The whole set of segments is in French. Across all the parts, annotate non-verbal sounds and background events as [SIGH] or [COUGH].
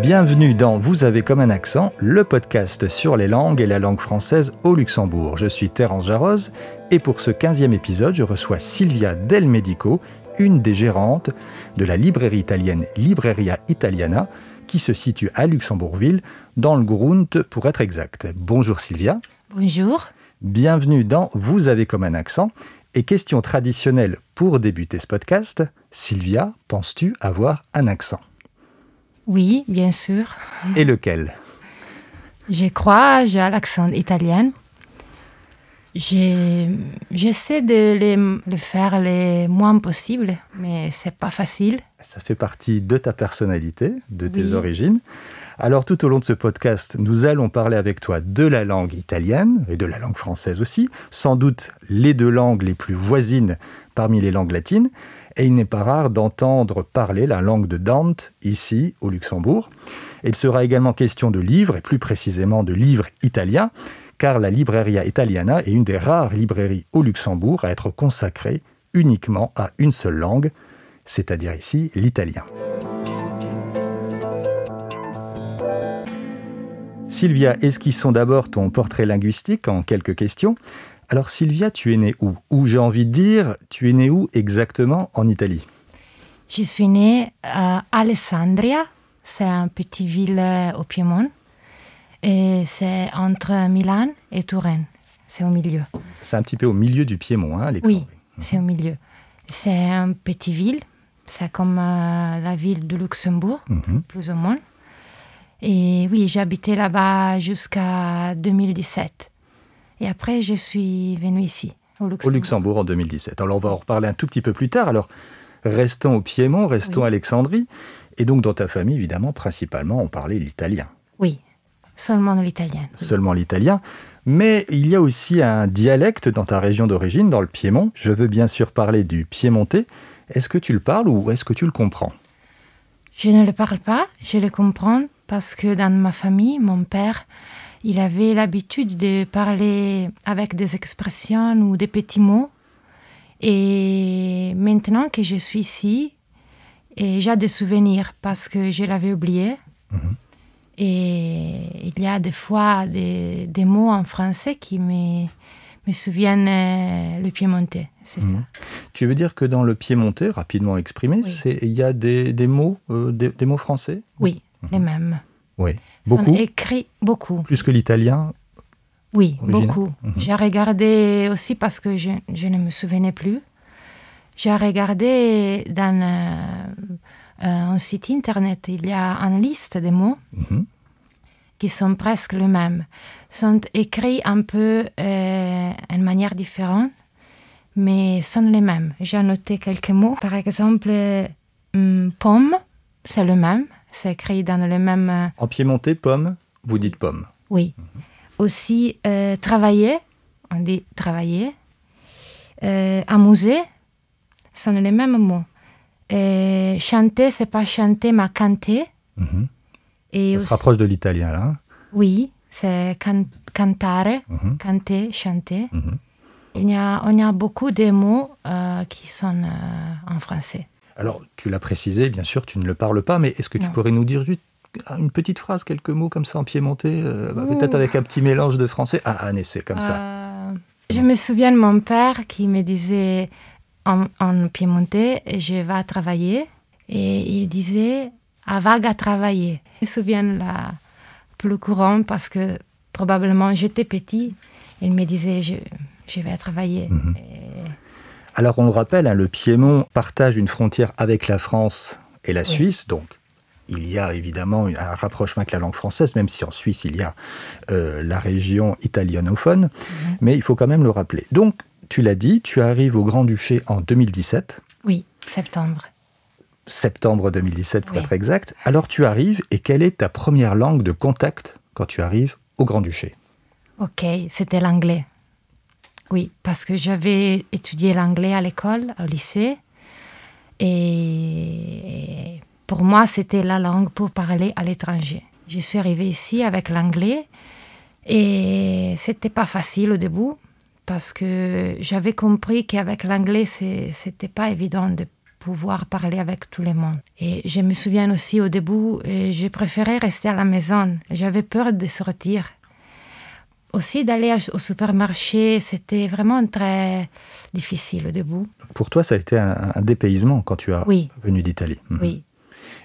Bienvenue dans Vous avez comme un accent, le podcast sur les langues et la langue française au Luxembourg. Je suis Terence Jarroz et pour ce 15e épisode, je reçois Silvia Del Medico, une des gérantes de la librairie italienne Libreria Italiana, qui se situe à Luxembourgville, dans le Grund pour être exact. Bonjour Silvia. Bonjour. Bienvenue dans Vous avez comme un accent. Et question traditionnelle pour débuter ce podcast, Silvia, penses-tu avoir un accent? Oui, bien sûr. Et lequel? Je crois, j'ai l'accent italien. J'essaie de les- le faire le moins possible, mais c'est pas facile. Ça fait partie de ta personnalité, de tes Oui. origines. Alors tout au long de ce podcast, nous allons parler avec toi de la langue italienne et de la langue française aussi, sans doute les deux langues les plus voisines parmi les langues latines. Et il n'est pas rare d'entendre parler la langue de Dante ici au Luxembourg. Il sera également question de livres, et plus précisément de livres italiens, car la Libreria Italiana est une des rares librairies au Luxembourg à être consacrée uniquement à une seule langue, c'est-à-dire ici l'italien. Sylvia, esquissons d'abord ton portrait linguistique en quelques questions? Alors Sylvia, tu es née où? Ou j'ai envie de dire, tu es née où exactement? En Italie Je suis née à Alessandria, c'est une petite ville euh, au Piémont, et c'est entre Milan et Touraine. C'est au milieu. C'est un petit peu au milieu du Piémont, hein, Alexandrie. Oui, c'est au milieu. C'est une petite ville, c'est comme euh, la ville de Luxembourg, Mhm. plus ou moins. Et oui, j'ai habité là-bas jusqu'à 2017. Et après, je suis venue ici, au Luxembourg. Au Luxembourg en 2017. Alors on va en reparler un tout petit peu plus tard. Alors restons au Piémont, restons Oui. à Alexandrie. Et donc dans ta famille, évidemment, principalement, on parlait l'italien. Oui, seulement l'italien. seulement l'italien. Mais il y a aussi un dialecte dans ta région d'origine, dans le Piémont. Je veux bien sûr parler du piémontais. Est-ce que tu le parles ou est-ce que tu le comprends? Je ne le parle pas, je le comprends parce que dans ma famille, mon père, il avait l'habitude de parler avec des expressions ou des petits mots. Et maintenant que je suis ici, et j'ai des souvenirs parce que je l'avais oublié. Et il y a des fois des, des mots en français qui me, me souviennent euh, le piémontais, c'est Mhm. ça. Tu veux dire que dans le piémontais, rapidement exprimé, Oui. il y a des, des mots, euh, des, des mots français? Oui, les mêmes. Oui. Sont Beaucoup écrits beaucoup. Plus que l'italien Oui, Original. beaucoup. Mhm. J'ai regardé aussi parce que je, je ne me souvenais plus. J'ai regardé dans euh, euh, un site internet, il y a une liste de mots Mhm. qui sont presque les mêmes. Sont écrits un peu euh, d'une manière différente, mais sont les mêmes. J'ai noté quelques mots. Par exemple, euh, hum, pomme, c'est le même. C'est écrit dans le même... euh, En piémontais, pomme, vous dites pomme. oui. Aussi, euh, travailler, on dit travailler. Euh, amuser, sont les mêmes mots. Euh, chanter, c'est pas chanter, mais canter. Mhm. Et Ça aussi- se rapproche de l'italien, là. hein Oui, c'est can- cantare, Mhm. canter, chanter. Mhm. Il y a, on y a beaucoup de mots euh, qui sont euh, en français. Alors, tu l'as précisé, bien sûr, tu ne le parles pas, mais est-ce que tu Non. pourrais nous dire juste une petite phrase, quelques mots comme ça en piémontais, euh, bah, peut-être avec un petit mélange de français Ah, un essai comme ça. Euh, je me souviens de mon père qui me disait en, en piémontais, je vais travailler. Et il disait, avague à travailler. Je me souviens la plus courant parce que probablement j'étais petit. Il me disait, je, je vais travailler. Mhm. Alors, on le rappelle, hein, le Piémont partage une frontière avec la France et la Oui. Suisse, donc il y a évidemment un rapprochement avec la langue française, même si en Suisse, il y a euh, la région italianophone, Mhm. mais il faut quand même le rappeler. Donc, tu l'as dit, tu arrives au Grand-Duché en 2017, oui, septembre. septembre 2017 pour Oui. être exact. Alors, tu arrives, et quelle est ta première langue de contact quand tu arrives au Grand-Duché? Ok, c'était l'anglais. Oui, parce que j'avais étudié l'anglais à l'école, au lycée. Et pour moi, c'était la langue pour parler à l'étranger. Je suis arrivée ici avec l'anglais. Et c'était pas facile au début parce que j'avais compris qu'avec l'anglais, c'était pas évident de pouvoir parler avec tout le monde. Et je me souviens aussi au début, je préférais rester à la maison. J'avais peur de sortir. Aussi d'aller au supermarché, c'était vraiment très difficile au début. Pour toi, ça a été un, dépaysement quand tu as venu d'Italie. Mhm. Oui.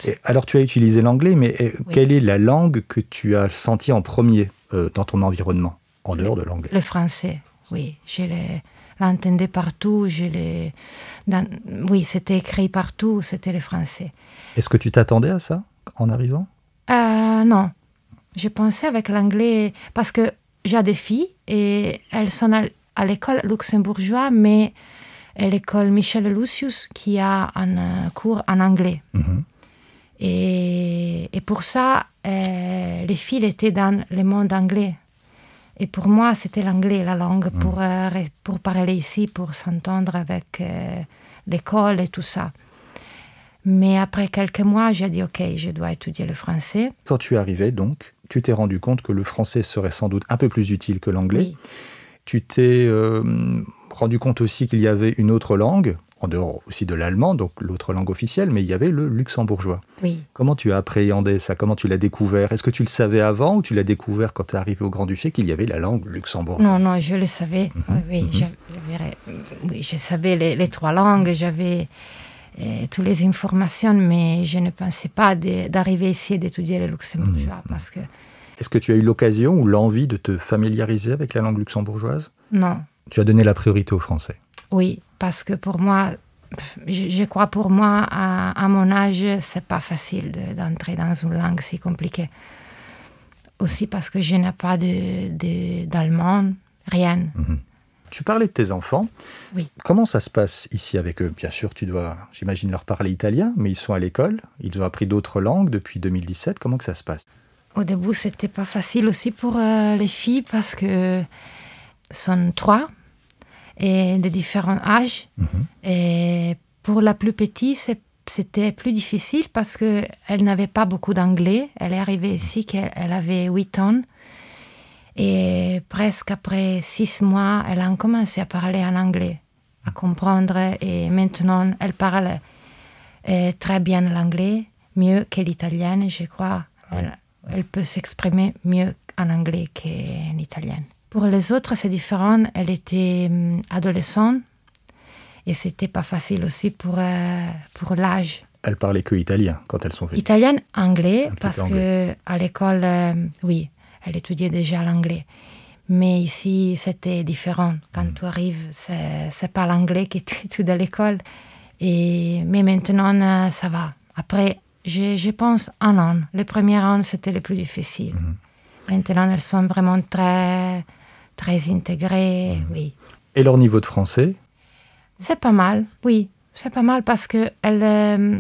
Et alors tu as utilisé l'anglais, mais quelle est la langue que tu as sentie en premier euh, dans ton environnement, en dehors de l'anglais? Le français, oui. Je l'entendais partout. Je dans, oui, c'était écrit partout, c'était le français. Est-ce que tu t'attendais à ça en arrivant? Euh, Non. Je pensais avec l'anglais, parce que j'ai des filles et elles sont à, l'école luxembourgeoise, mais à l'école Michel Lucius qui a un euh, cours en anglais. Mhm. Et, et, pour ça, euh, les filles étaient dans le monde anglais. Et pour moi, c'était l'anglais, la langue, mhm. pour, euh, pour parler ici, pour s'entendre avec l'école et tout ça. Mais après quelques mois, j'ai dit, OK, je dois étudier le français. Quand tu es arrivé, donc, tu t'es rendu compte que le français serait sans doute un peu plus utile que l'anglais. Tu t'es euh, rendu compte aussi qu'il y avait une autre langue, en dehors aussi de l'allemand, donc l'autre langue officielle, mais il y avait le luxembourgeois. Oui. Comment tu as appréhendé ça? Comment tu l'as découvert? Est-ce que tu le savais avant ou tu l'as découvert quand tu es arrivé au Grand-Duché qu'il y avait la langue luxembourgeoise? Non, non, je le savais. Mhm. oui, mhm. je, oui, je, savais les, les trois langues, j'avais toutes les informations, mais je ne pensais pas d'arriver ici et d'étudier le luxembourgeois. Mmh. Parce que... Est-ce que tu as eu l'occasion ou l'envie de te familiariser avec la langue luxembourgeoise? Non. Tu as donné la priorité au français? Oui, parce que pour moi, je, crois pour moi, à, mon âge, c'est pas facile d'entrer dans une langue si compliquée. Aussi parce que je n'ai pas d'allemand, de, rien. Mmh. Tu parlais de tes enfants. Oui. Comment ça se passe ici avec eux? Bien sûr, tu dois, j'imagine, leur parler italien, mais ils sont à l'école. Ils ont appris d'autres langues depuis 2017. Comment que ça se passe? Au début, c'était pas facile aussi pour euh, les filles parce que sont trois et de différents âges. Mhm. Et pour la plus petite, c'était plus difficile parce qu'elle n'avait pas beaucoup d'anglais. Elle est arrivée ici qu'elle avait 8 ans. Et presque après six mois, elle a commencé à parler en anglais, à comprendre. Et maintenant, elle parle euh, très bien l'anglais, mieux que l'italien, je crois. Elle, peut s'exprimer mieux en anglais qu'en italien. Pour les autres, c'est différent. Elle était hum, adolescente et c'était pas facile aussi pour, euh, pour l'âge. Elle parlait que italien quand elles sont venues. Italien, anglais, parce que à l'école, euh, oui, elle étudiait déjà l'anglais. Mais ici, c'était différent. Quand mm. tu arrives, c'est pas l'anglais que tu étudies à l'école. Et, mais maintenant, euh, ça va. Après, je, je, pense un an. Le premier an, c'était le plus difficile. Mm-hmm. Maintenant, elles sont vraiment très, très intégrées, mm-hmm. oui. Et leur niveau de français? C'est pas mal, oui. C'est pas mal parce qu'elle euh,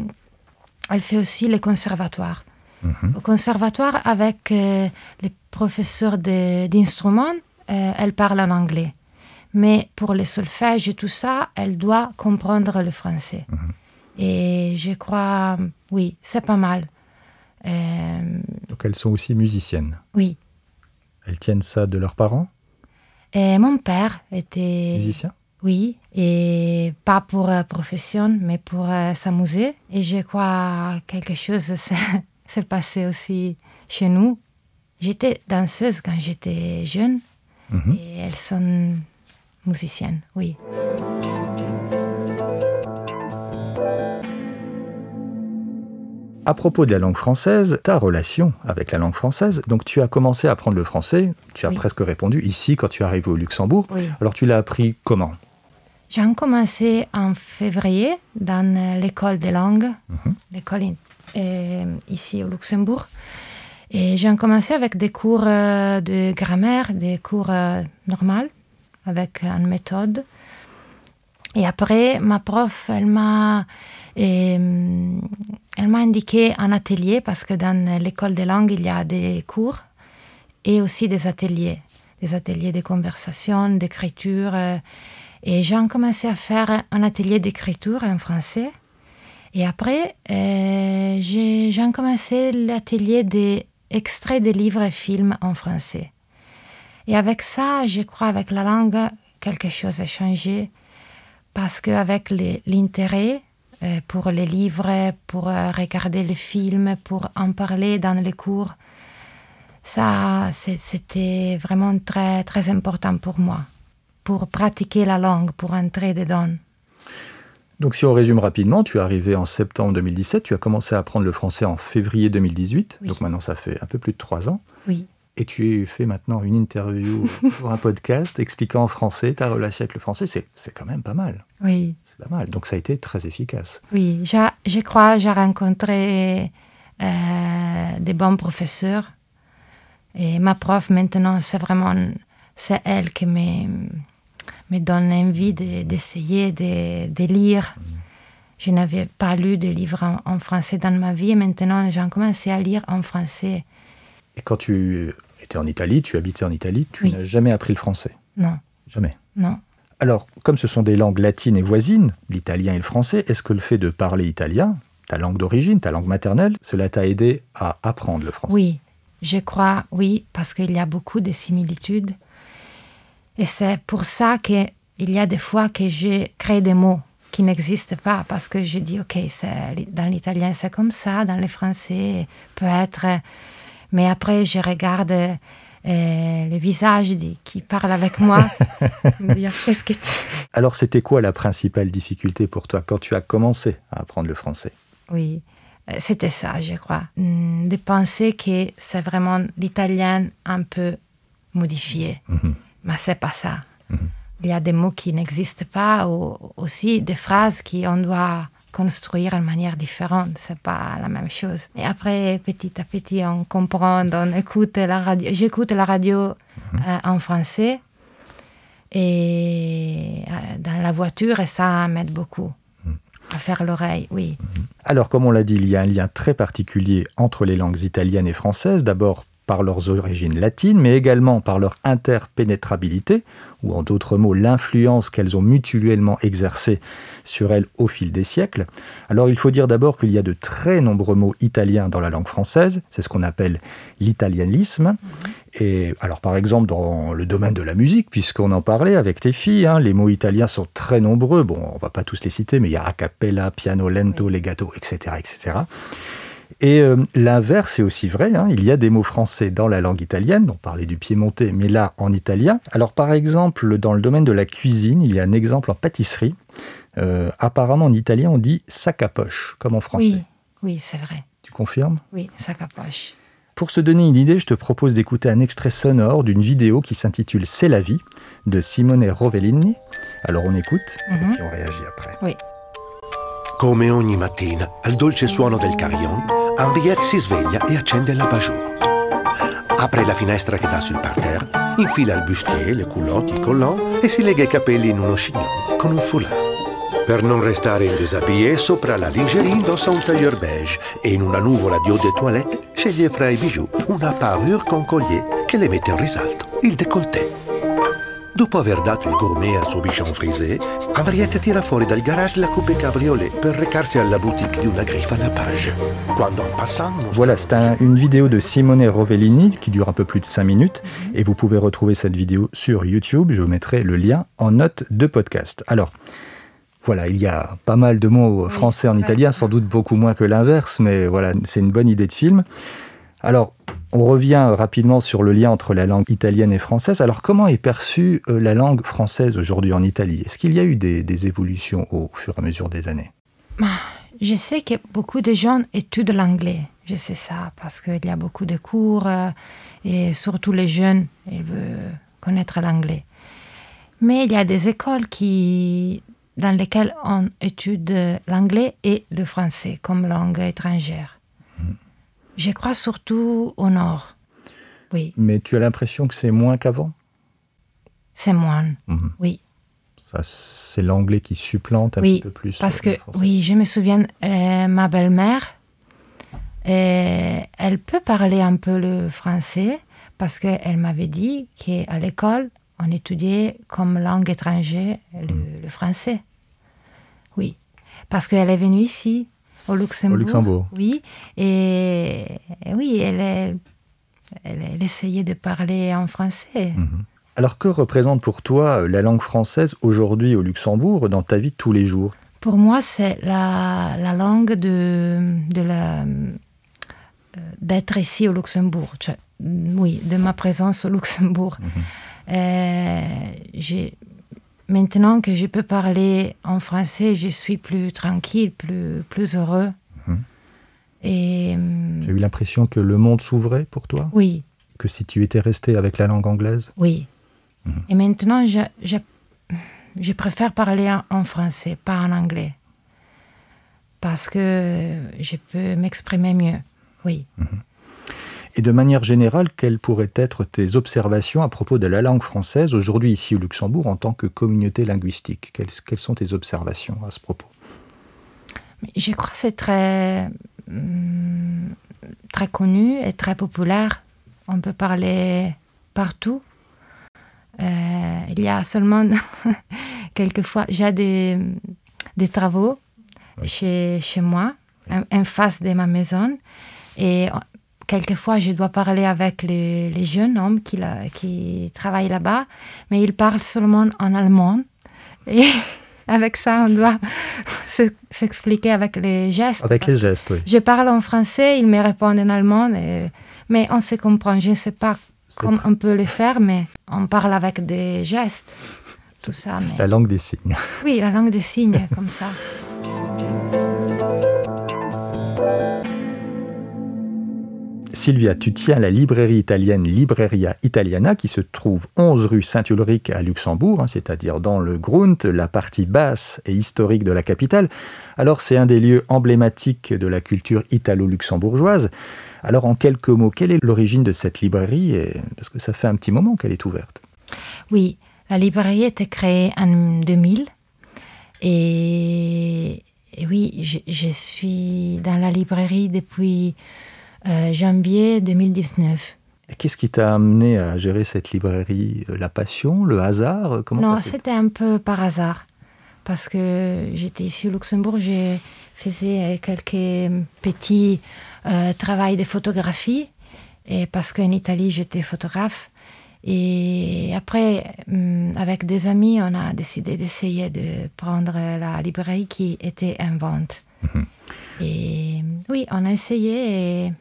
elle fait aussi les conservatoires. Mm-hmm. Au conservatoire, avec euh, les professeurs d'instruments, euh, elle parle en anglais. Mais pour le solfège et tout ça, elle doit comprendre le français. Mm-hmm. Et je crois, oui, c'est pas mal. Euh, Donc elles sont aussi musiciennes Oui. Elles tiennent ça de leurs parents? Et Mon père était... Musicien? Oui, et pas pour profession, mais pour s'amuser. Et je crois quelque chose [LAUGHS] s'est passé aussi chez nous. J'étais danseuse quand j'étais jeune mhm. et elles sont musiciennes, oui. À propos de la langue française, ta relation avec la langue française, donc tu as commencé à apprendre le français, tu as presque répondu ici quand tu es arrivé au Luxembourg. Alors tu l'as appris comment? J'ai commencé en février dans l'école des langues, mhm. l'école euh, ici au Luxembourg. Et j'ai commencé avec des cours euh, de grammaire, des cours euh, normaux, avec une méthode. Et après, ma prof, elle m'a, elle m'a indiqué un atelier, parce que dans l'école des langues, il y a des cours et aussi des ateliers, des ateliers de conversation, d'écriture. et j'ai commencé à faire un atelier d'écriture en français. Et après, euh, j'ai commencé l'atelier des extraits de livres et films en français. Et avec ça, je crois, avec la langue, quelque chose a changé. Parce qu'avec l'intérêt euh, pour les livres, pour euh, regarder les films, pour en parler dans les cours, ça, c'était vraiment très, très important pour moi. Pour pratiquer la langue, pour entrer dedans. Donc si on résume rapidement, tu es arrivé en septembre 2017, tu as commencé à apprendre le français en février 2018, Oui. donc maintenant ça fait un peu plus de trois ans, Oui. et tu fais maintenant une interview [LAUGHS] pour un podcast expliquant en français ta relation avec le français, c'est quand même pas mal, Oui. c'est pas mal, donc ça a été très efficace. Oui, j'ai- je crois que j'ai rencontré euh, des bons professeurs. Et ma prof, maintenant, c'est vraiment c'est elle qui me, me donne envie de- d'essayer de, de lire. Je n'avais pas lu de livres en, en français dans ma vie et maintenant j'ai commencé à lire en français. Et quand tu étais en Italie, tu habitais en Italie, tu Oui. n'as jamais appris le français, Non, jamais? non. Alors, comme ce sont des langues latines et voisines, l'italien et le français, est-ce que le fait de parler italien, ta langue d'origine, ta langue maternelle, cela t'a aidé à apprendre le français? Oui, je crois, oui, parce qu'il y a beaucoup de similitudes. Et c'est pour ça qu'il y a des fois que je crée des mots qui n'existent pas, parce que je dis, OK, dans l'italien c'est comme ça, dans le français peut-être, mais après je regarde euh, le visage de, qui parle avec moi. [LAUGHS] Qu'est-ce que tu... [LAUGHS] Alors, c'était quoi la principale difficulté pour toi quand tu as commencé à apprendre le français? Oui, euh, c'était ça, je crois. Hmm, De penser que c'est vraiment l'italien un peu modifié. Mhm. Mais c'est pas ça. Il y a des mots qui n'existent pas ou aussi des phrases qu'on doit construire de manière différente. C'est pas la même chose. Et après, petit à petit, on comprend, on écoute la radio. J'écoute la radio euh, en français et euh, dans la voiture et ça m'aide beaucoup à faire l'oreille, oui. Alors, comme on l'a dit, il y a un lien très particulier entre les langues italiennes et françaises, d'abord par leurs origines latines, mais également par leur interpénétrabilité, ou en d'autres mots, l'influence qu'elles ont mutuellement exercée sur elles au fil des siècles. Alors, il faut dire d'abord qu'il y a de très nombreux mots italiens dans la langue française, c'est ce qu'on appelle l'italianisme. Et alors, par exemple, dans le domaine de la musique, puisqu'on en parlait avec tes filles, hein, les mots italiens sont très nombreux. Bon, on va pas tous les citer, mais il y a a cappella, piano lento, legato, etc., etc. Et euh, l'inverse est aussi vrai. hein. Il y a des mots français dans la langue italienne. On parlait du piémontais, mais là en italien. Alors, par exemple, dans le domaine de la cuisine, il y a un exemple en pâtisserie. Euh, apparemment, en italien, on dit sac à poche, comme en français. Oui, oui, c'est vrai. Tu confirmes? Oui, ça capoche. Pour se donner une idée, je te propose d'écouter un extrait sonore d'une vidéo qui s'intitule C'est la vie de Simone Rovellini. Alors on écoute et Mhm. puis on réagit après. Oui. Come ogni mattina, al dolce suono del carillon, Henriette si sveglia e accende la bajour. Apre la finestra che dà sul parterre, infila il bustier, le culotte, i collants e si lega i capelli in uno chignon con un foulard. Per non restare in déshabillé, sopra la lingerie indossa un tailleur beige e in una nuvola di eau de toilette sceglie fra i bijoux una parure con collier che le mette in risalto, il décolleté. Dopo aver dato il gourmet al suo bichon frisé, Henriette tira fuori dal garage la coupe cabriolet per recarsi alla boutique di una griffe à la page. Quando en passant... Voilà, c'est un- une vidéo de Simone Rovellini qui dure un peu plus de 5 minutes et vous pouvez retrouver cette vidéo sur YouTube. Je vous mettrai le lien en note de podcast. Alors, voilà, il y a pas mal de mots français en italien, sans doute beaucoup moins que l'inverse, mais voilà, c'est une bonne idée de film. Alors, on revient rapidement sur le lien entre la langue italienne et française. Alors, comment est perçue euh, la langue française aujourd'hui en Italie? Est-ce qu'il y a eu des, évolutions au fur et à mesure des années? Je sais que beaucoup de gens étudient l'anglais. Je sais ça parce qu'il y a beaucoup de cours euh, et surtout les jeunes, ils veulent connaître l'anglais. Mais il y a des écoles qui, dans lesquelles on étudie l'anglais et le français comme langue étrangère. Je crois surtout au nord. Oui, Mais tu as l'impression que c'est moins qu'avant? C'est moins. Mhm. Oui. Ça, c'est l'anglais qui supplante un Oui, petit peu plus. Parce que, oui, je me souviens, euh, ma belle-mère, euh, elle peut parler un peu le français parce qu'elle m'avait dit qu'à l'école, on étudiait comme langue étrangère le, Mm. le français. Oui. Parce qu'elle est venue ici, au Luxembourg. Luxembourg. Oui. Et, et oui, elle elle, elle essayait de parler en français. Mhm. Alors que représente pour toi euh, la langue française aujourd'hui au Luxembourg dans ta vie de tous les jours? Pour moi, c'est la, la langue de, de la, euh, d'être ici au Luxembourg. Oui, de ma présence au Luxembourg. Euh, j'ai- maintenant que je peux parler en français, je suis plus tranquille, plus, plus heureux. Mhm. Et Tu as eu l'impression que le monde s'ouvrait pour toi? Oui, Que si tu étais resté avec la langue anglaise? Oui. Et maintenant, je, je, je préfère parler en, en français, pas en anglais. Parce que je peux m'exprimer mieux. Oui. Et de manière générale, quelles pourraient être tes observations à propos de la langue française aujourd'hui ici au Luxembourg en tant que communauté linguistique? Quelles, quelles sont tes observations à ce propos? Je crois que c'est très, hum, très connu et très populaire. On peut parler partout. Euh, il y a seulement [LAUGHS] quelquefois, j'ai des, des travaux chez, chez moi, en, en face de ma maison. Et quelquefois, je dois parler avec les, les jeunes hommes qui, la- qui travaillent là-bas, mais ils parlent seulement en allemand. Et [LAUGHS] avec ça, on doit [LAUGHS] se- s'expliquer avec les gestes. Avec les gestes, oui. je parle en français, ils me répondent en allemand, et- mais on se comprend. Je ne sais pas comment on peut le faire, mais on parle avec des gestes, tout ça. Mais... La langue des signes. Oui, la langue des signes, comme ça. [LAUGHS] Sylvia, tu tiens la librairie italienne Libreria Italiana qui se trouve 11 rue Saint-Ulrich à Luxembourg, hein, c'est-à-dire dans le Grund, la partie basse et historique de la capitale. Alors c'est un des lieux emblématiques de la culture italo-luxembourgeoise. Alors en quelques mots, quelle est l'origine de cette librairie et- Parce que ça fait un petit moment qu'elle est ouverte. Oui, la librairie était créée en 2000. Et, oui, je suis dans la librairie depuis euh, janvier 2019. Et Qu'est-ce qui t'a amené à gérer cette librairie La passion Le hasard Comment non, c'était un peu par hasard. Parce que j'étais ici au Luxembourg, je faisais quelques petits euh, travaux de photographie. Et parce qu'en Italie, j'étais photographe. Et après, hum, avec des amis, on a décidé d'essayer de prendre la librairie qui était en vente. Mhm. Et oui, on a essayé et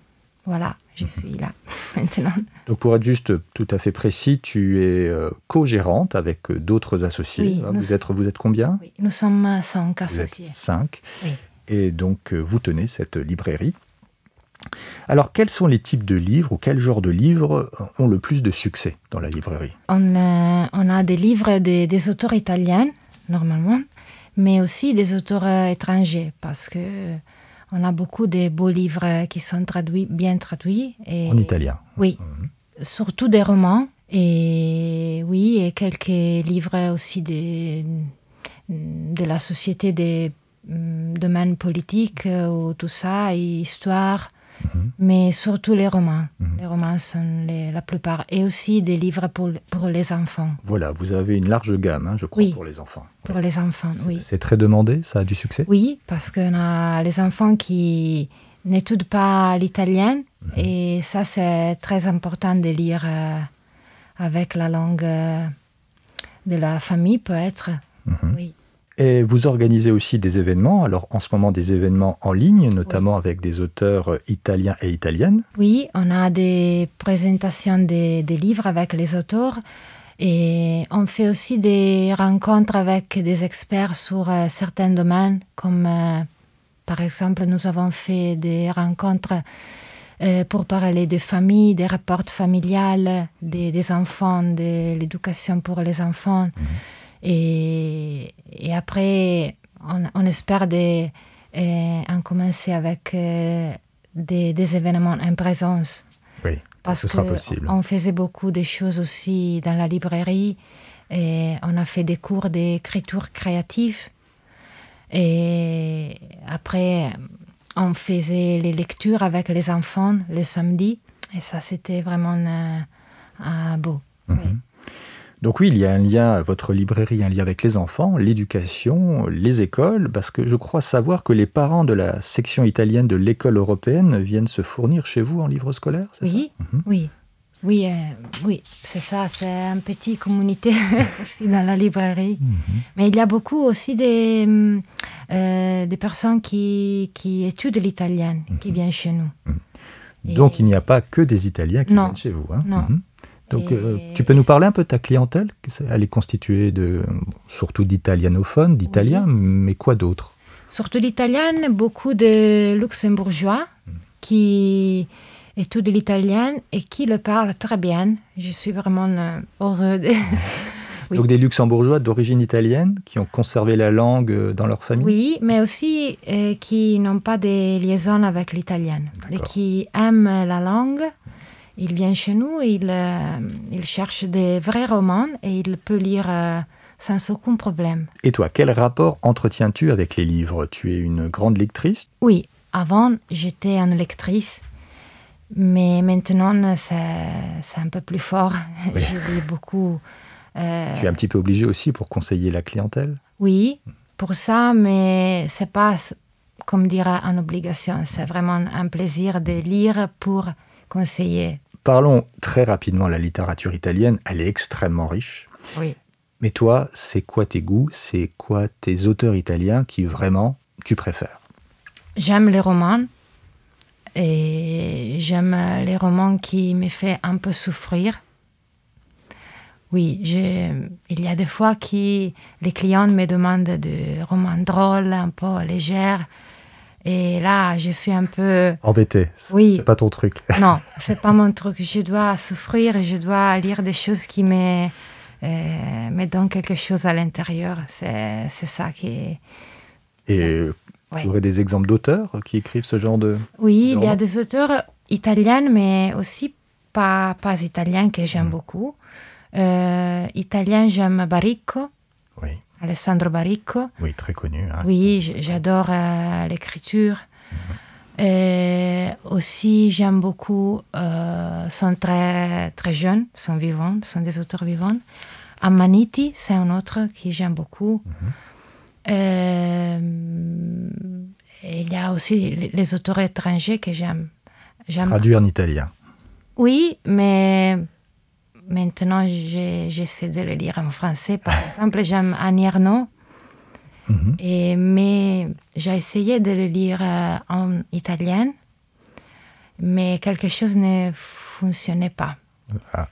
voilà, je suis là [LAUGHS] maintenant. Donc pour être juste tout à fait précis, tu es euh, co-gérante avec euh, d'autres associés. Oui, Hein, vous, êtes, vous êtes combien? Oui, nous sommes cinq Vous êtes associés. cinq. Oui. Et donc euh, vous tenez cette librairie. Alors quels sont les types de livres ou quel genre de livres euh, ont le plus de succès dans la librairie? On, euh, on a des livres des, des auteurs italiens, normalement, mais aussi des auteurs euh, étrangers, parce que euh, on a beaucoup de beaux livres qui sont traduits, bien traduits. Et, En italien. Oui, surtout des romans. Et oui, et quelques livres aussi des, de la société des hum, domaines politiques euh, ou tout ça, et histoire, mais surtout les romans. Les romans sont les- la plupart. Et aussi des livres pour, pour les enfants. Voilà, vous avez une large gamme, hein, je crois, Oui. pour les enfants. Pour les enfants, oui. C'est très demandé, ça a du succès? Oui, parce qu'on a les enfants qui n'étudient pas l'italien. Et ça, c'est très important de lire euh, avec la langue euh, de la famille, peut-être. Et vous organisez aussi des événements, alors en ce moment des événements en ligne, notamment avec des auteurs euh, italiens et italiennes. Oui, on a des présentations des, des livres avec les auteurs et on fait aussi des rencontres avec des experts sur euh, certains domaines, comme euh, par exemple nous avons fait des rencontres euh, pour parler de famille, des rapports familiales, des, des enfants, de l'éducation pour les enfants. Et, et après, on, on espère de, euh, en commencer avec euh, des, des événements en présence. Oui, Parce ce sera que possible. on faisait beaucoup de choses aussi dans la librairie. Et on a fait des cours d'écriture créative. Et après, on faisait les lectures avec les enfants le samedi. Et ça, c'était vraiment euh, beau. Mhm. Oui. Donc oui, il y a un lien, votre librairie, un lien avec les enfants, l'éducation, les écoles, parce que je crois savoir que les parents de la section italienne de l'école européenne viennent se fournir chez vous en livres scolaires, c'est Oui, Mhm. oui. Oui, euh, oui, c'est ça, c'est une petite communauté [LAUGHS] aussi dans la librairie. Mhm. Mais il y a beaucoup aussi des, euh, des personnes qui, qui étudient l'italien, qui viennent chez nous. Donc il n'y a pas que des Italiens qui Non. viennent chez vous. hein? Non. Donc euh, tu peux nous parler un peu de ta clientèle Elle est constituée de, surtout d'italianophones, d'italiens, mais quoi d'autre? Surtout l'italien, beaucoup de luxembourgeois qui étudient l'italien et qui le parlent très bien. Je suis vraiment euh, heureux. de- [LAUGHS] Oui. Donc des luxembourgeois d'origine italienne qui ont conservé la langue euh, dans leur famille? Oui, mais aussi euh, qui n'ont pas de liaison avec l'italien et qui aiment la langue. Ils viennent chez nous, euh, ils cherchent des vrais romans et ils peuvent lire euh, sans aucun problème. Et toi, quel rapport entretiens-tu avec les livres? Tu es une grande lectrice? Oui, avant, j'étais une lectrice, mais maintenant, c'est un peu plus fort. Oui. [LAUGHS] Je lis beaucoup. euh, Tu es un petit peu obligée aussi pour conseiller la clientèle? Oui, pour ça, mais c'est pas, comme dirait, une obligation. C'est vraiment un plaisir de lire pour conseiller. Parlons très rapidement, la littérature italienne, elle est extrêmement riche. Oui. Mais toi, c'est quoi tes goûts C'est quoi tes auteurs italiens qui vraiment tu préfères? J'aime les romans et j'aime les romans qui me font un peu souffrir. Oui, je- il y a des fois que les clients me demandent des romans drôles, un peu légers. Et là, je suis un peu... Embêté, c'est Oui. c'est pas ton truc. [LAUGHS] Non, c'est pas mon truc. Je dois souffrir, je dois lire des choses qui me, euh, me donnent quelque chose à l'intérieur. C'est c'est ça qui... Et Ouais. tu aurais des exemples d'auteurs qui écrivent ce genre de... Oui, il y a des auteurs italiens, mais aussi pas, pas italiens que j'aime beaucoup. Euh, italien, j'aime Baricco, Oui, Alessandro Baricco. oui, très connu. hein. Oui, j'adore euh, l'écriture. Et aussi, j'aime beaucoup, euh, sont très, très jeunes, sont vivants, sont des auteurs vivants. Amaniti, c'est un autre qui j'aime beaucoup. Euh, et il y a aussi les, les auteurs étrangers que j'aime. J'aime- Traduit en italien. Oui, mais maintenant, j'essaie de le lire en français. Par [LAUGHS] exemple, j'aime Annie Ernaux. Mhm. Et, mais j'ai essayé de le lire euh, en italien, mais quelque chose ne fonctionnait pas.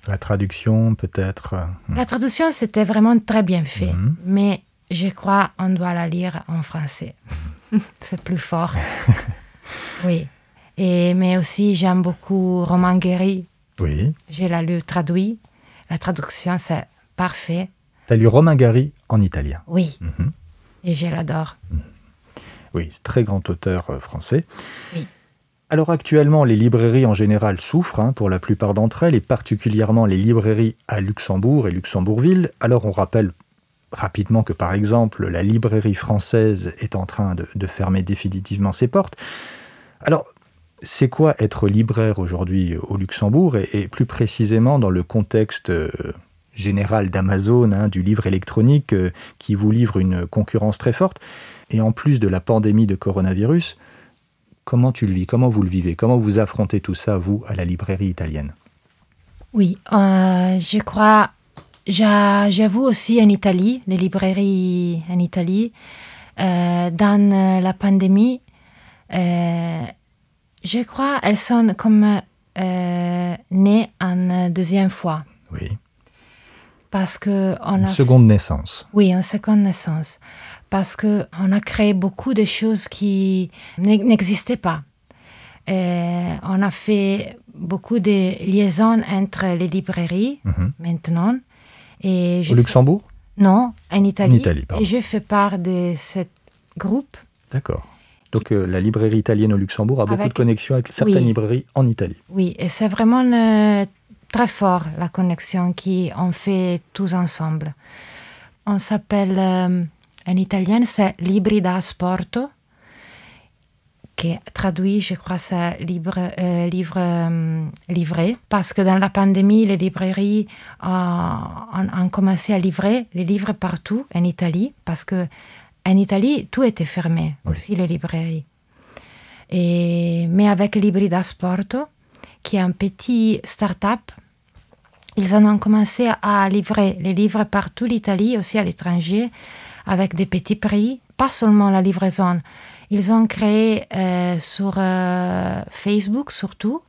La traduction, peut-être. euh, La traduction, c'était vraiment très bien fait, Mhm. mais je crois qu'on doit la lire en français. [LAUGHS] C'est plus fort. oui. Et, mais aussi, j'aime beaucoup Roman Guéry. Oui. Je l'ai lu traduit. La traduction, c'est parfait. Tu as lu Romain Gary en italien. Oui. Mhm. Et je l'adore. Oui, c'est très grand auteur euh, français. Oui. Alors actuellement, les librairies en général souffrent hein, pour la plupart d'entre elles, et particulièrement les librairies à Luxembourg et Luxembourgville. Alors on rappelle rapidement que par exemple la librairie française est en train de, de fermer définitivement ses portes. Alors c'est quoi être libraire aujourd'hui au Luxembourg et, plus précisément dans le contexte euh, général d'Amazon, hein, du livre électronique euh, qui vous livre une concurrence très forte et en plus de la pandémie de coronavirus, comment tu le vis Comment vous le vivez Comment vous affrontez tout ça, vous, à la librairie italienne? Oui, euh, je crois, j'a- j'avoue aussi en Italie, les librairies en Italie, dans la pandémie, je crois elles sont comme euh, nées en deuxième fois. Oui. Parce que on Une a seconde naissance. oui, en seconde naissance. Parce qu'on a créé beaucoup de choses qui n'e- n'existaient pas. Et on a fait beaucoup de liaisons entre les librairies Mhm. maintenant. Et Au Luxembourg? Non, en Italie. Italie, pardon. et je fais part de ce groupe. D'accord. Donc euh, la librairie italienne au Luxembourg a beaucoup de connexions avec certaines Oui. librairies en Italie. Oui, et c'est vraiment euh, très fort la connexion qu'on fait tous ensemble. On s'appelle, euh, en italien, c'est Libri da Sporto, qui traduit, je crois, c'est livre, euh, livre livré, parce que dans la pandémie, les librairies ont, ont commencé à livrer les livres partout en Italie, parce que en Italie, tout était fermé, Oui. aussi les librairies. Et, mais avec Libri da Sporto, qui est un petit start-up ils en ont commencé à livrer les livres partout l'Italie, aussi à l'étranger, avec des petits prix, pas seulement la livraison. Ils ont créé euh, sur euh, Facebook surtout.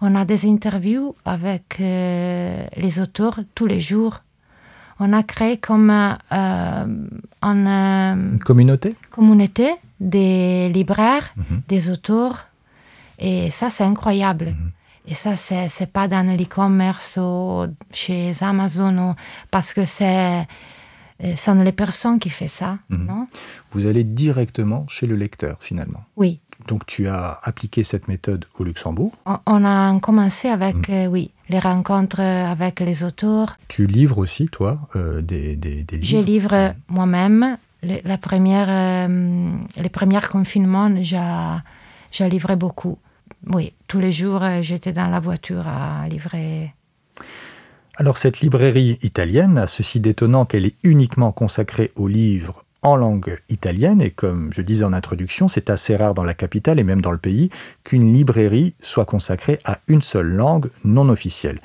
On a des interviews avec euh, les auteurs tous les jours. On a créé comme une communauté, communauté des libraires, mhm. des auteurs. Et ça, c'est incroyable. Mhm. Et ça, c'est, c'est pas dans l'e-commerce ou chez Amazon, parce que c'est ce sont les personnes qui font ça. Mhm. Non? Vous allez directement chez le lecteur, finalement. Oui. Donc tu as appliqué cette méthode au Luxembourg On, a commencé avec, mhm. euh, oui, les rencontres avec les auteurs. Tu livres aussi, toi, euh, des, des, livres Je livre mhm. moi-même. la première, euh, les premiers confinements, j'ai livré beaucoup. Oui, tous les jours, euh, j'étais dans la voiture à livrer. Alors cette librairie italienne a ceci d'étonnant qu'elle est uniquement consacrée aux livres en langue italienne et comme je disais en introduction, c'est assez rare dans la capitale et même dans le pays qu'une librairie soit consacrée à une seule langue non officielle.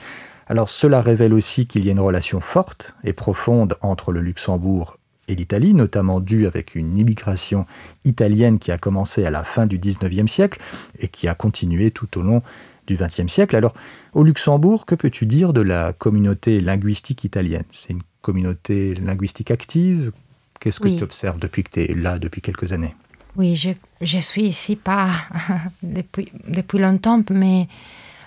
Alors cela révèle aussi qu'il y a une relation forte et profonde entre le Luxembourg et l'Italie, notamment due avec une immigration italienne qui a commencé à la fin du 19e siècle et qui a continué tout au long du 20e siècle. Alors, au Luxembourg, que peux-tu dire de la communauté linguistique italienne? C'est une communauté linguistique active? Qu'est-ce que tu observes depuis que tu es là, depuis quelques années? Oui, je, je, suis ici pas [LAUGHS] depuis, depuis longtemps, mais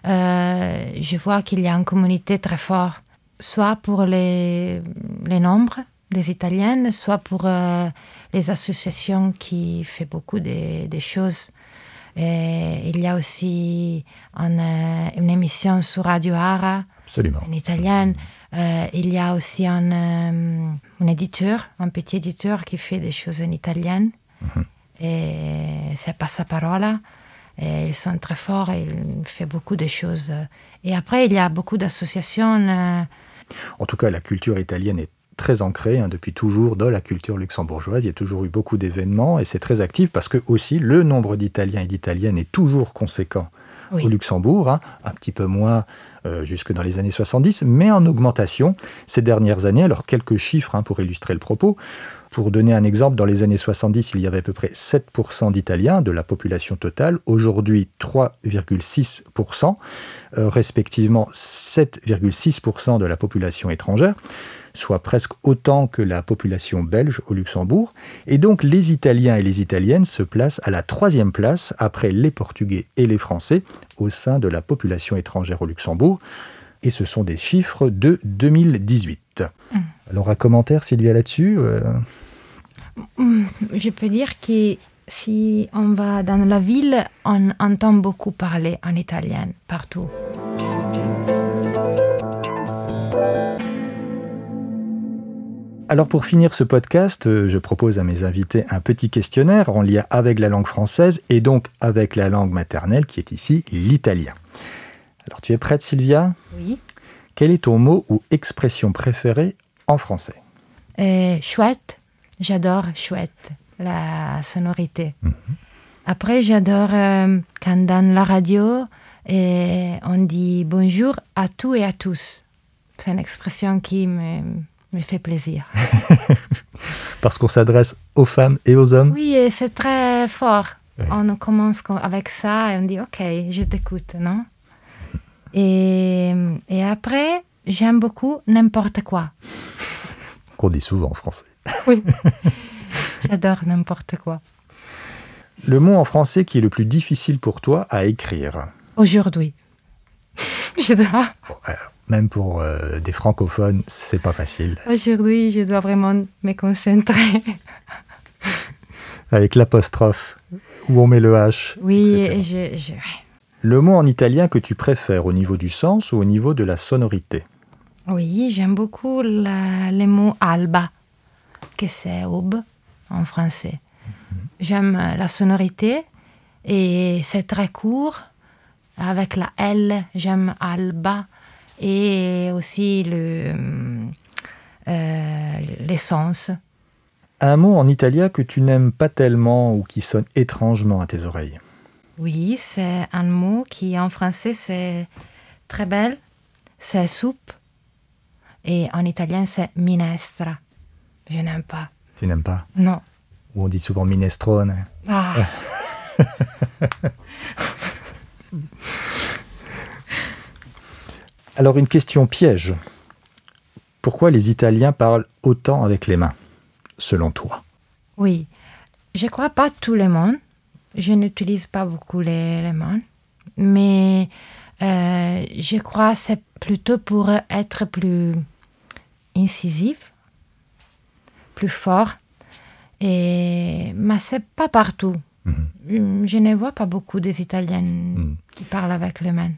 euh, je vois qu'il y a une communauté très forte, soit pour les, les nombres, des Italiennes, soit pour euh, les associations qui font beaucoup de, choses. il y a aussi une, euh, une, émission sur Radio Ara, Absolument. en italien. Euh, il y a aussi un, un, éditeur, un petit éditeur qui fait des choses en italien. Mhm. Et c'est Passaparola. Et ils sont très forts et ils font beaucoup de choses. Et après, il y a beaucoup d'associations. En tout cas, la culture italienne est très ancré hein, depuis toujours dans la culture luxembourgeoise. Il y a toujours eu beaucoup d'événements et c'est très actif parce que aussi le nombre d'Italiens et d'Italiennes est toujours conséquent au Luxembourg, hein, un petit peu moins euh, jusque dans les années 70, mais en augmentation ces dernières années. Alors quelques chiffres hein, pour illustrer le propos. Pour donner un exemple, dans les années 70, il y avait à peu près 7% d'Italiens de la population totale. Aujourd'hui, 3,6%, euh, respectivement 7,6% de la population étrangère soit presque autant que la population belge au Luxembourg. Et donc les Italiens et les Italiennes se placent à la troisième place après les Portugais et les Français au sein de la population étrangère au Luxembourg. Et ce sont des chiffres de 2018. Mmh. Alors un commentaire Sylvia là-dessus euh? Mmh, Je peux dire que si on va dans la ville, on entend beaucoup parler en italien partout. Alors pour finir ce podcast, euh, je propose à mes invités un petit questionnaire en lien avec la langue française et donc avec la langue maternelle qui est ici l'italien. Alors tu es prête Sylvia? Oui. Quel est ton mot ou expression préférée en français? Euh, Chouette. J'adore chouette, la sonorité. Mhm. Après, j'adore euh, quand dans la radio, et on dit bonjour à tous et à tous. C'est une expression qui me me fait plaisir. [LAUGHS] Parce qu'on s'adresse aux femmes et aux hommes Oui, et c'est très fort. On commence avec ça et on dit Ok, je t'écoute, non? Et, et après, j'aime beaucoup n'importe quoi. [LAUGHS] Qu'on dit souvent en français. Oui. [LAUGHS] J'adore n'importe quoi. Le mot en français qui est le plus difficile pour toi à écrire? Aujourd'hui. Je dois même pour euh, des francophones, c'est pas facile. Aujourd'hui, je dois vraiment me concentrer. Avec l'apostrophe, où on met le H. Oui, je, je... Le mot en italien que tu préfères au niveau du sens ou au niveau de la sonorité? Oui, j'aime beaucoup le mot alba, que c'est aube en français. Mhm. J'aime la sonorité et c'est très court. Avec la L, j'aime alba et aussi le, euh, l'essence. Un mot en italien que tu n'aimes pas tellement ou qui sonne étrangement à tes oreilles Oui, c'est un mot qui en français c'est très belle, c'est soupe Et en italien, c'est minestra. Je n'aime pas. Tu n'aimes pas? Non. Ou on dit souvent minestrone. Ah. [LAUGHS] Alors une question piège. Pourquoi les Italiens parlent autant avec les mains, selon toi? Oui. Je crois pas tout le monde. Je n'utilise pas beaucoup les, les mains. Mais euh, je crois que c'est plutôt pour être plus incisif, plus fort. Et, mais c'est pas partout. Mhm. Je ne vois pas beaucoup des Italiens Mhm. qui parlent avec les mains.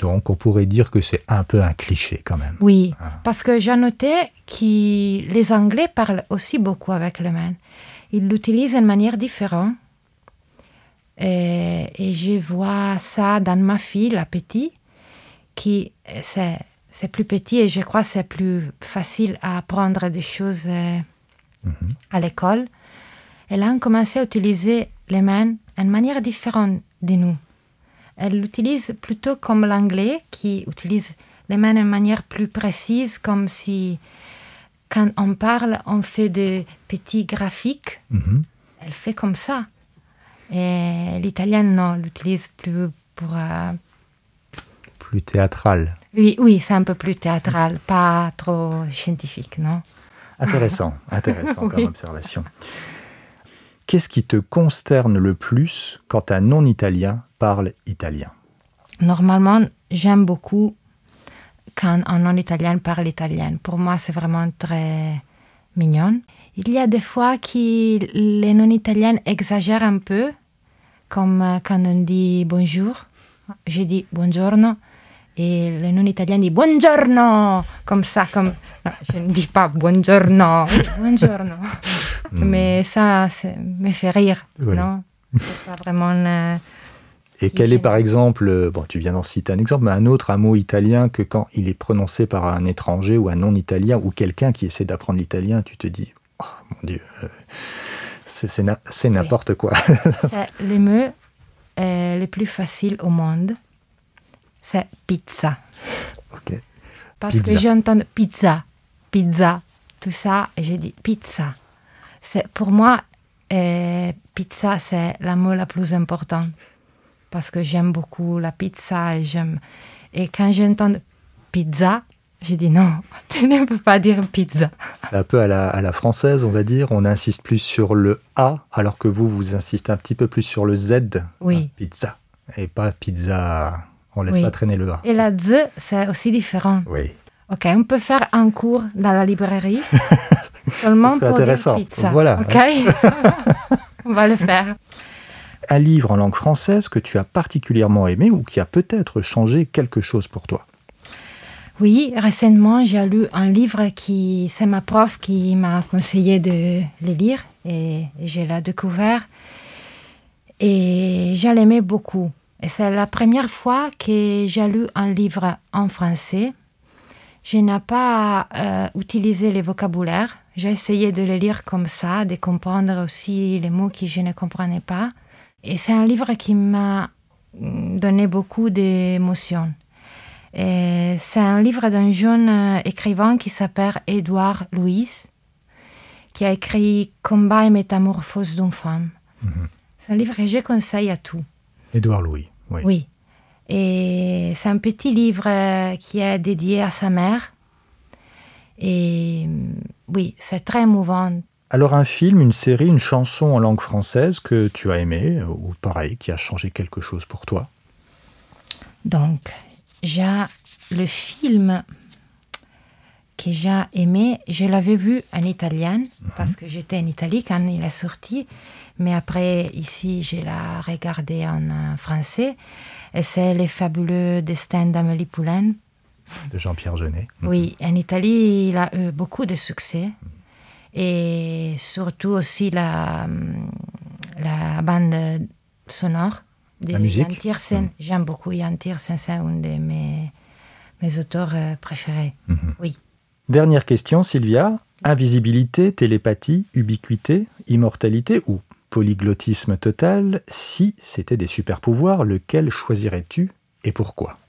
Donc on pourrait dire que c'est un peu un cliché quand même. Oui, Ah. parce que j'ai noté que les Anglais parlent aussi beaucoup avec les mains. Ils l'utilisent d'une manière différente. Et, et je vois ça dans ma fille, la petite, qui euh, c'est, c'est plus petit et je crois que c'est plus facile à apprendre des choses euh, Mhm. à l'école. Elle a commencé à utiliser les mains d'une manière différente de nous. Elle l'utilise plutôt comme l'anglais qui utilise les mains d'une manière plus précise, comme si quand on parle, on fait des petits graphiques. Mhm. Elle fait comme ça. Et l'italienne, non, l'utilise plus pour... euh, Plus théâtral. Oui, oui, c'est un peu plus théâtral, pas trop scientifique, non Intéressant, intéressant [LAUGHS] comme Oui. observation. Qu'est-ce qui te consterne le plus quand un non-italien parle italien? Normalement, j'aime beaucoup quand un non-italien parle italien. Pour moi, c'est vraiment très mignon. Il y a des fois que les non-italiens exagèrent un peu, comme euh, quand on dit bonjour. Je dis buongiorno et le non-italien dit buongiorno, comme ça, comme... Non, je ne dis pas buongiorno, je [LAUGHS] buongiorno. Mais ça, ça me fait rire, Oui. non? [LAUGHS] Pas vraiment... euh, Et quel est par exemple, euh, bon tu viens d'en citer un exemple, mais un autre, un mot italien que quand il est prononcé par un étranger ou un non-italien ou quelqu'un qui essaie d'apprendre l'italien, tu te dis, oh mon Dieu, euh, c'est n'importe quoi. [LAUGHS] C'est le mot euh, le plus facile au monde. C'est pizza. Ok. Parce Pizza. que j'entends pizza, pizza, tout ça, et je dis pizza. Pour moi, euh, pizza, c'est la mot la plus importante. Parce que j'aime beaucoup la pizza et j'aime. Et quand j'entends pizza, je dis non, [LAUGHS] tu ne peux pas dire pizza. C'est un peu à la, à la française, on va dire. On insiste plus sur le A, alors que vous, vous insistez un petit peu plus sur le Z. Oui. hein, pizza. Et pas pizza. On laisse Oui. pas traîner le A. Et la Z, c'est aussi différent. Oui. Ok, on peut faire un cours dans la librairie [LAUGHS] seulement pour intéressant. pizza. Voilà. Ok, [LAUGHS] on va le faire. Un livre en langue française que tu as particulièrement aimé ou qui a peut-être changé quelque chose pour toi? Oui, récemment, j'ai lu un livre qui, c'est ma prof qui m'a conseillé de le lire et je l'ai découvert et je l'aimais beaucoup. Et c'est la première fois que j'ai lu un livre en français. Je n'ai pas euh, utilisé le vocabulaire. J'ai essayé de le lire comme ça, de comprendre aussi les mots que je ne comprenais pas. Et c'est un livre qui m'a mm, donné beaucoup d'émotions. C'est un livre d'un jeune euh, écrivain qui s'appelle Édouard Louis, qui a écrit Combat et métamorphose d'une femme. C'est un livre que je conseille à tout. Édouard Louis. Oui. Oui. Et c'est un petit livre euh, qui est dédié à sa mère. Et oui, c'est très émouvant. Alors un film, une série, une chanson en langue française que tu as aimé euh, ou pareil, qui a changé quelque chose pour toi? Donc, j'ai le film que j'ai aimé, je l'avais vu en italien parce que j'étais en Italie quand il est sorti, mais après ici je l'ai regardé en euh, français et c'est Les fabuleux destins d'Amélie Poulain. De Jean-Pierre Jeunet. Oui, en Italie il a eu beaucoup de succès et surtout aussi la, hum, la bande sonore de La musique. Yann Tiersen. J'aime beaucoup Yann Tiersen, c'est un de mes, mes auteurs euh, préférés. Mhm. Oui. Dernière question, Sylvia. Invisibilité, télépathie, ubiquité, immortalité ou polyglottisme total Si c'était des super-pouvoirs, lequel choisirais-tu et pourquoi?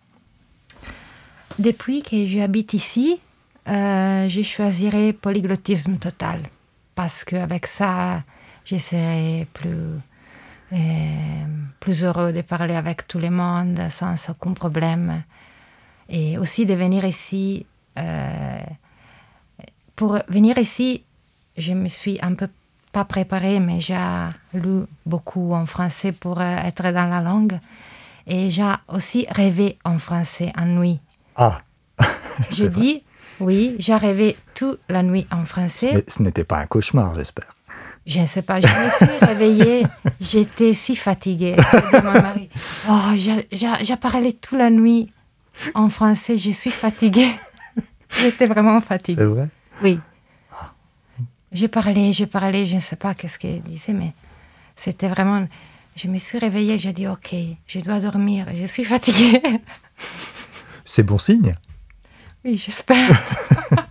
Depuis que j'habite ici, euh, je choisirais polyglottisme total. Parce qu'avec ça, je serais plus, euh, plus heureux de parler avec tout le monde sans aucun problème. Et aussi de venir ici. euh, pour venir ici, je me suis un peu pas préparée, mais j'ai lu beaucoup en français pour euh, être dans la langue. Et j'ai aussi rêvé en français en nuit. Ah, [LAUGHS] Je C'est vrai. dis, oui, j'ai rêvé toute la nuit en français. mais ce n'était pas un cauchemar, j'espère. Je ne sais pas, je me suis [LAUGHS] réveillée, j'étais si fatiguée. J'ai dit à mon mari, oh, j'ai- j'ai j'ai parlé toute la nuit en français, je suis fatiguée. [LAUGHS] J'étais vraiment C'est fatiguée. vrai? Oui. J'ai parlé, j'ai parlé, je ne sais pas qu'est-ce qu'il disait, mais c'était vraiment... Je me suis réveillée, j'ai dit, ok, je dois dormir, je suis fatiguée. C'est bon signe. Oui, j'espère. [LAUGHS]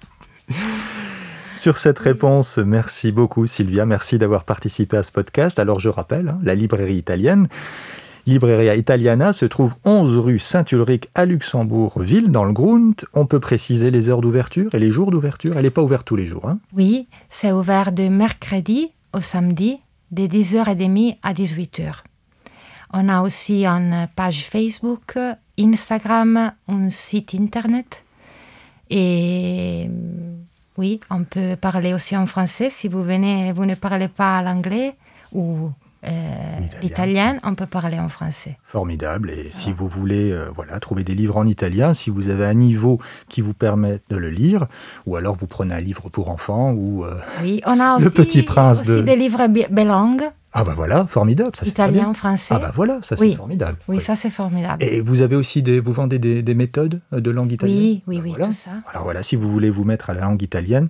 Sur cette réponse, merci beaucoup Sylvia, merci d'avoir participé à ce podcast. Alors je rappelle, hein, la librairie italienne, Libreria Italiana, se trouve 11 rue Saint-Ulrich à Luxembourg, ville dans le Grund. On peut préciser les heures d'ouverture et les jours d'ouverture. Elle n'est pas ouverte tous les jours. hein. Oui, c'est ouvert de mercredi au samedi, de 10h30 à 18h. On a aussi une page Facebook, Instagram, un site internet. Et oui, on peut parler aussi en français. Si vous venez, vous ne parlez pas l'anglais ou euh, l'italien, on peut parler en français. Formidable. Et si vous voulez euh, voilà, trouver des livres en italien, si vous avez un niveau qui vous permet de le lire, ou alors vous prenez un livre pour enfants, ou... euh, Oui, on a Le aussi, Petit Prince aussi de- des livres bi- bilingues, Ah bah voilà, formidable. Ça, italien, français. Ah bah voilà, ça c'est Oui. formidable. oui, Oui. ça c'est formidable. Et vous avez aussi des, vous vendez des, des méthodes de langue italienne Oui, oui, Ben oui, voilà. tout ça. Alors voilà, si vous voulez vous mettre à la langue italienne,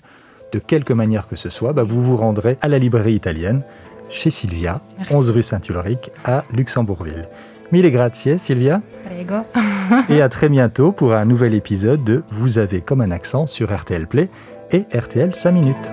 de quelque manière que ce soit, bah, vous vous rendrez à la librairie italienne chez Sylvia, Merci. 11 rue Saint-Ulrich à Luxembourgville. Mille grazie Sylvia Prego. et à très bientôt pour un nouvel épisode de Vous avez comme un accent sur RTL Play et RTL 5 minutes.